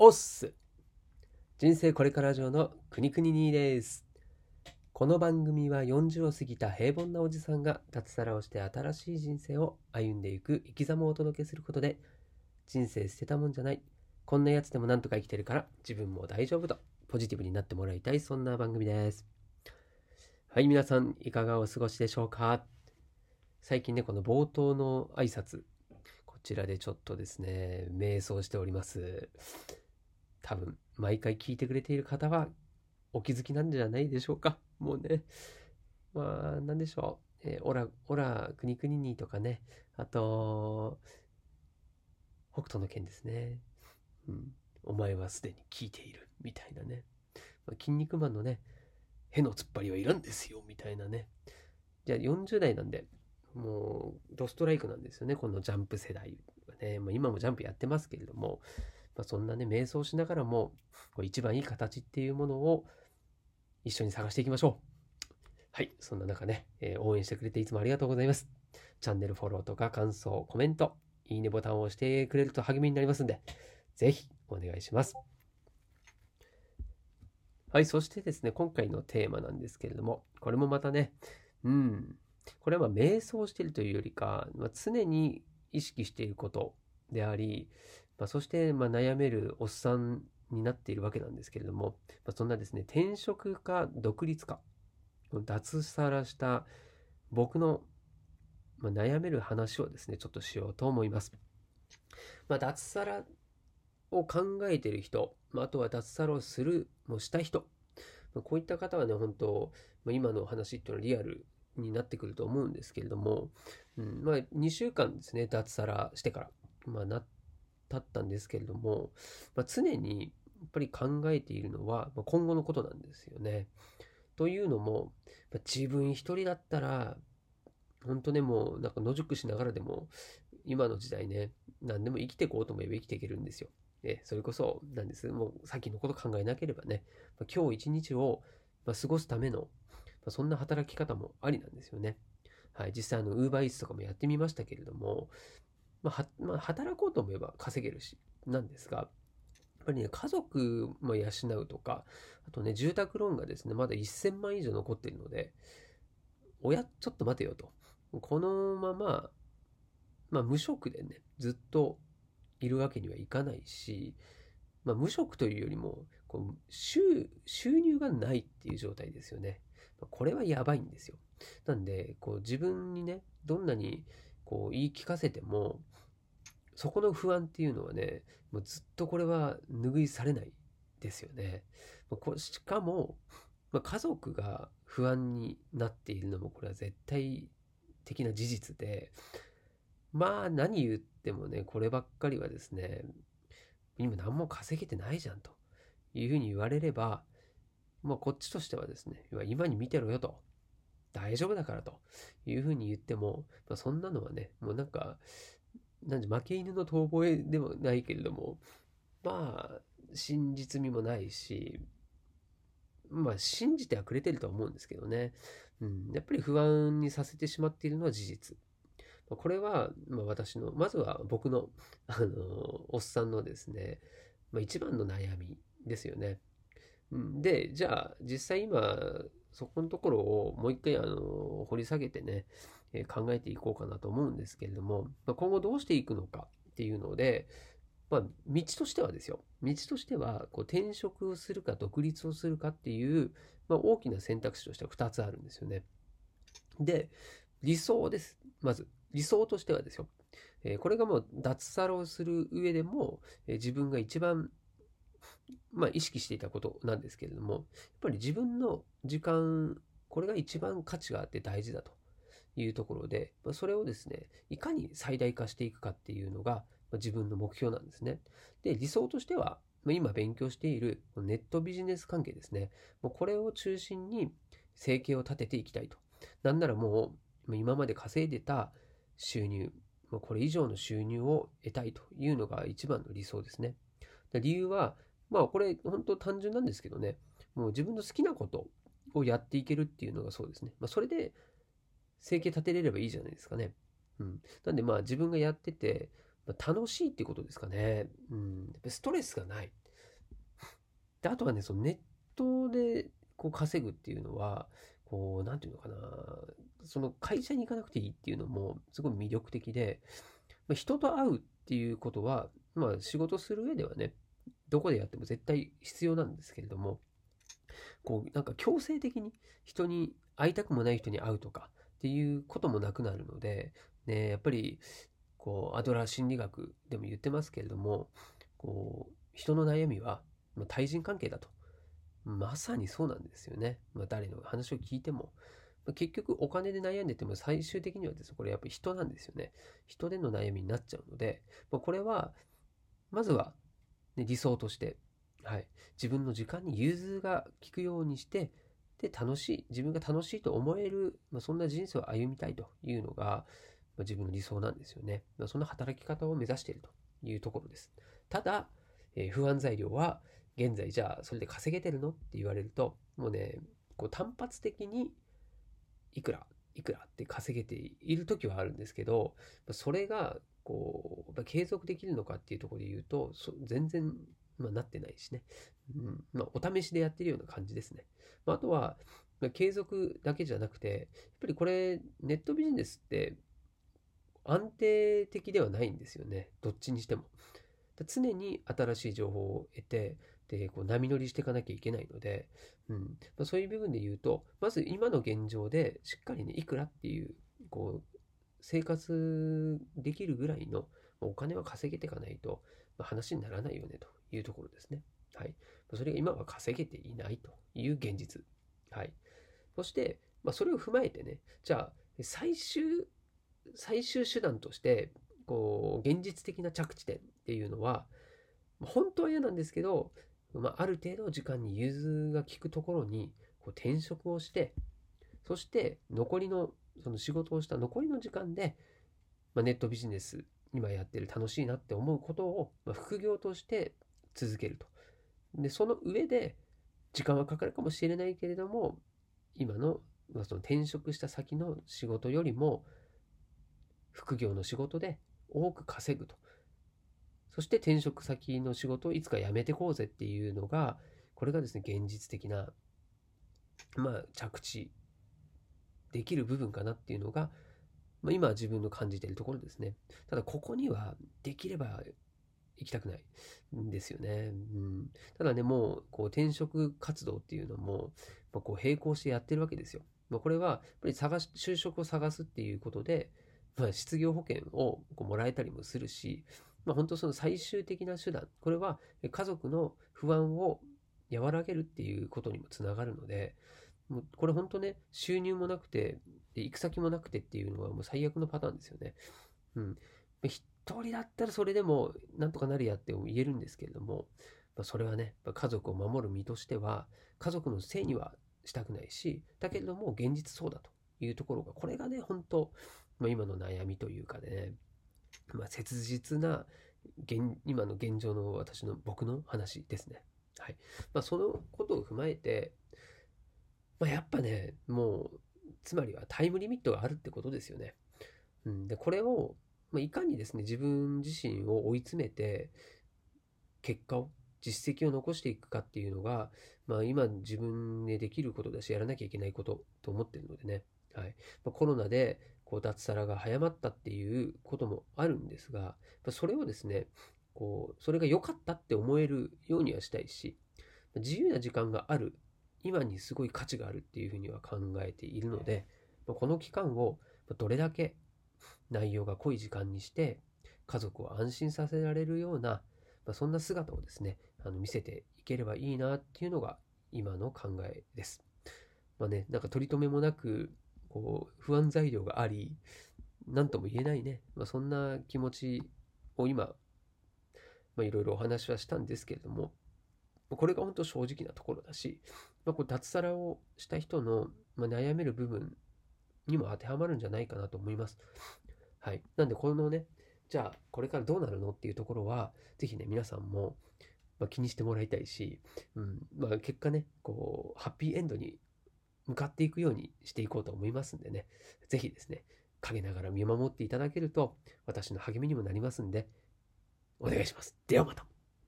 おっす。人生これから上のくにくににです。この番組は40を過ぎた平凡なおじさんが脱サラをして新しい人生を歩んでいく生き様をお届けすることで人生捨てたもんじゃない。こんなやつでもなんとか生きてるから自分も大丈夫とポジティブになってもらいたいそんな番組です。はい皆さんいかがお過ごしでしょうか。最近ねこの冒頭の挨拶こちらでちょっとですね瞑想しております。多分毎回聞いてくれている方はお気づきなんじゃないでしょうか？もうね。まあ何でしょう、えー、オラオラくにくににとかね。あと北斗の剣ですね。うん。お前はすでに聞いているみたいなね、まあ、筋肉マンのねへの突っ張りはいらんですよみたいなね。じゃあ40代なんでもうドストライクなんですよねこのジャンプ世代はね、まあ、今もジャンプやってますけれども。まあ、そんなね、瞑想しながらも、こう一番いい形っていうものを一緒に探していきましょう。はい、そんな中ね、えー、応援してくれていつもありがとうございます。チャンネルフォローとか感想、コメント、いいねボタンを押してくれると励みになりますんで、ぜひお願いします。はい、そしてですね、今回のテーマなんですけれども、これもまたね、うん、これは瞑想しているというよりか、まあ、常に意識していることであり、まあ、そしてま悩めるおっさんになっているわけなんですけれども、まあ、そんなですね転職か独立か脱サラした僕の、ま悩める話をですねちょっとしようと思います。まあ、脱サラを考えている人、まあ、とは脱サラをするもした人、まこういった方はね本当、ま今の話っていうのはリアルになってくると思うんですけれども、うんまあ、2週間ですね脱サラしてから、まあ、なって経ったんですけれども、まあ、常にやっぱり考えているのは、まあ、今後のことなんですよね。というのも、まあ、自分一人だったら本当ねもうなんか野宿しながらでも今の時代ね何でも生きていこうと思えば生きていけるんですよ。えそれこそなんですもう先のこと考えなければね、まあ、今日一日を、ま過ごすための、まあ、そんな働き方もありなんですよね。はい、実際あのウーバーイーツとかもやってみましたけれどもまあ、まあ、働こうと思えば稼げるし、なんですが、やっぱりね、家族も養うとか、あとね、住宅ローンがですね、まだ1000万以上残っているので、親、ちょっと待てよと。このまま、まあ、無職でね、ずっといるわけにはいかないし、まあ、無職というよりも、こう収収入がないっていう状態ですよね。これはやばいんですよ。なんで、こう自分にね、どんなにこう言い聞かせてもそこの不安っていうのはねもうずっとこれは拭いされないですよね。しかも、まあ、家族が不安になっているのもこれは絶対的な事実でまあ何言ってもねこればっかりはですね今何も稼げてないじゃんというふうに言われればまあこっちとしてはですね今に見てろよと大丈夫だからというふうに言っても、まあ、そんなのはね、もうなんか、なんで負け犬の遠吠えでもないけれども、まあ、真実味もないし、まあ、信じてはくれてるとは思うんですけどね。うん、やっぱり不安にさせてしまっているのは事実。これは、まあ、私の、まずは僕の、あの、おっさんのですね、まあ、一番の悩みですよね。で、じゃあ、実際今、そこのところをもう一回あの掘り下げてね、考えていこうかなと思うんですけれども、今後どうしていくのかっていうので、まあ、道としてはですよ。道としては、こう転職をするか独立をするかっていう、まあ、大きな選択肢としては2つあるんですよね。で、理想です。まず、理想としてはですよ。これがもう脱サラをする上でも、自分が一番まあ、意識していたことなんですけれども、やっぱり自分の時間、これが一番価値があって大事だというところで、まあ、それをですね、いかに最大化していくかっていうのが、ま、自分の目標なんですね。で、理想としては、ま、今勉強しているネットビジネス関係ですね。もうこれを中心に生計を立てていきたいと。なんならもう、今まで稼いでた収入、これ以上の収入を得たいというのが一番の理想ですね。理由は、まあこれ本当単純なんですけどね、もう自分の好きなことをやっていけるっていうのがそうですね。まあそれで生計立てれればいいじゃないですかね。うん。なんでまあ自分がやってて、まあ、楽しいってことですかね。うん。ストレスがない。で、あとはね、そのネットでこう稼ぐっていうのは、こう、なんていうのかな、その会社に行かなくていいっていうのもすごい魅力的で、まあ、人と会うっていうことは、まあ仕事する上ではね、どこでやっても絶対必要なんですけれども、こう、なんか強制的に人に会いたくもない人に会うとかっていうこともなくなるので、ね、やっぱり、こう、アドラー心理学でも言ってますけれども、こう、人の悩みは、ま、対人関係だと。まさにそうなんですよね。まあ、誰の話を聞いても。ま、結局お金で悩んでても最終的にはですね、これやっぱり人なんですよね。人での悩みになっちゃうので、ま、これは、まずは、ね、理想として、はい、自分の時間に融通が利くようにして、で、楽しい、自分が楽しいと思える、まあ、そんな人生を歩みたいというのが、まあ、自分の理想なんですよね。まあ、そんな働き方を目指しているというところです。ただ、えー、不安材料は、現在じゃあそれで稼げてるのって言われると、もうね、こう単発的にいくら、いくらって稼げている時はあるんですけど、それが、こう、継続できるのかっていうところで言うと、全然、まあ、なってないしね。うんまあ、お試しでやってるような感じですね。まあ、あとは、まあ、継続だけじゃなくて、やっぱりこれ、ネットビジネスって安定的ではないんですよね。どっちにしても。常に新しい情報を得て、で、こう波乗りしていかなきゃいけないので、うんまあ、そういう部分で言うと、まず今の現状でしっかりね、いくらっていう、こう、生活できるぐらいのお金は稼げていかないと、話にならないよねというところですね。はい。それが今は稼げていないという現実。はい。そして、まあ、それを踏まえてね、じゃあ、最終、最終手段として、こう、現実的な着地点っていうのは、本当は嫌なんですけど、まあ、ある程度時間に融通が利くところにこう転職をして、そして残りの、その仕事をした残りの時間で、まあ、ネットビジネス、今やってる楽しいなって思うことを、まあ、副業として続けると。で、その上で、時間はかかるかもしれないけれども、今の、まあ、その転職した先の仕事よりも、副業の仕事で多く稼ぐと。そして転職先の仕事をいつか辞めてこうぜっていうのが、これがですね、現実的な、まあ、着地できる部分かなっていうのが、まあ、今自分の感じているところですね。ただ、ここにはできれば行きたくないんですよね。うん、ただね、もう、こう、転職活動っていうのも、まあ、こう、並行してやってるわけですよ。まあ、これは、やっぱり探し、就職を探すっていうことで、まあ、失業保険をこうもらえたりもするし、まあ、本当その最終的な手段、これは家族の不安を和らげるっていうことにもつながるので、もうこれ本当ね、収入もなくて、行く先もなくてっていうのはもう最悪のパターンですよね。うん。一人だったらそれでもなんとかなるやって言えるんですけれども、まあ、それはね、家族を守る身としては、家族のせいにはしたくないし、だけれども現実そうだというところが、これがね、本当、まあ、今の悩みというかね、まあ、切実な現今の現状の私の僕の話ですね。はい。まあ、そのことを踏まえて、まあ、やっぱね、もう、つまりはタイムリミットがあるってことですよね。うん、で、これを、まあ、いかにですね、自分自身を追い詰めて、結果を、実績を残していくかっていうのが、まあ、今自分でできることだし、やらなきゃいけないことと思ってるのでね。はい。まあ、コロナで、こう脱サラが早まったっていうこともあるんですが、それをですね、こう、それが良かったって思えるようにはしたいし、自由な時間がある、今にすごい価値があるっていうふうには考えているので、この期間をどれだけ内容が濃い時間にして、家族を安心させられるような、ま、そんな姿をですね、あの見せていければいいなっていうのが今の考えです。まあね、なんか取り留めもなくこう、不安材料があり、何とも言えないね、まあ、そんな気持ちを今、いろいろお話はしたんですけれども、これが本当正直なところだし、まあ、こう脱サラをした人の、ま、悩める部分にも当てはまるんじゃないかなと思います。はい。なんで、このね、じゃあ、これからどうなるのっていうところは、ぜひね、皆さんも、ま、気にしてもらいたいし、うん、まあ、結果ね、こう、ハッピーエンドに向かっていくようにしていこうと思いますんでね、ぜひですね、陰ながら見守っていただけると、私の励みにもなりますんで、お願いします。ではまた。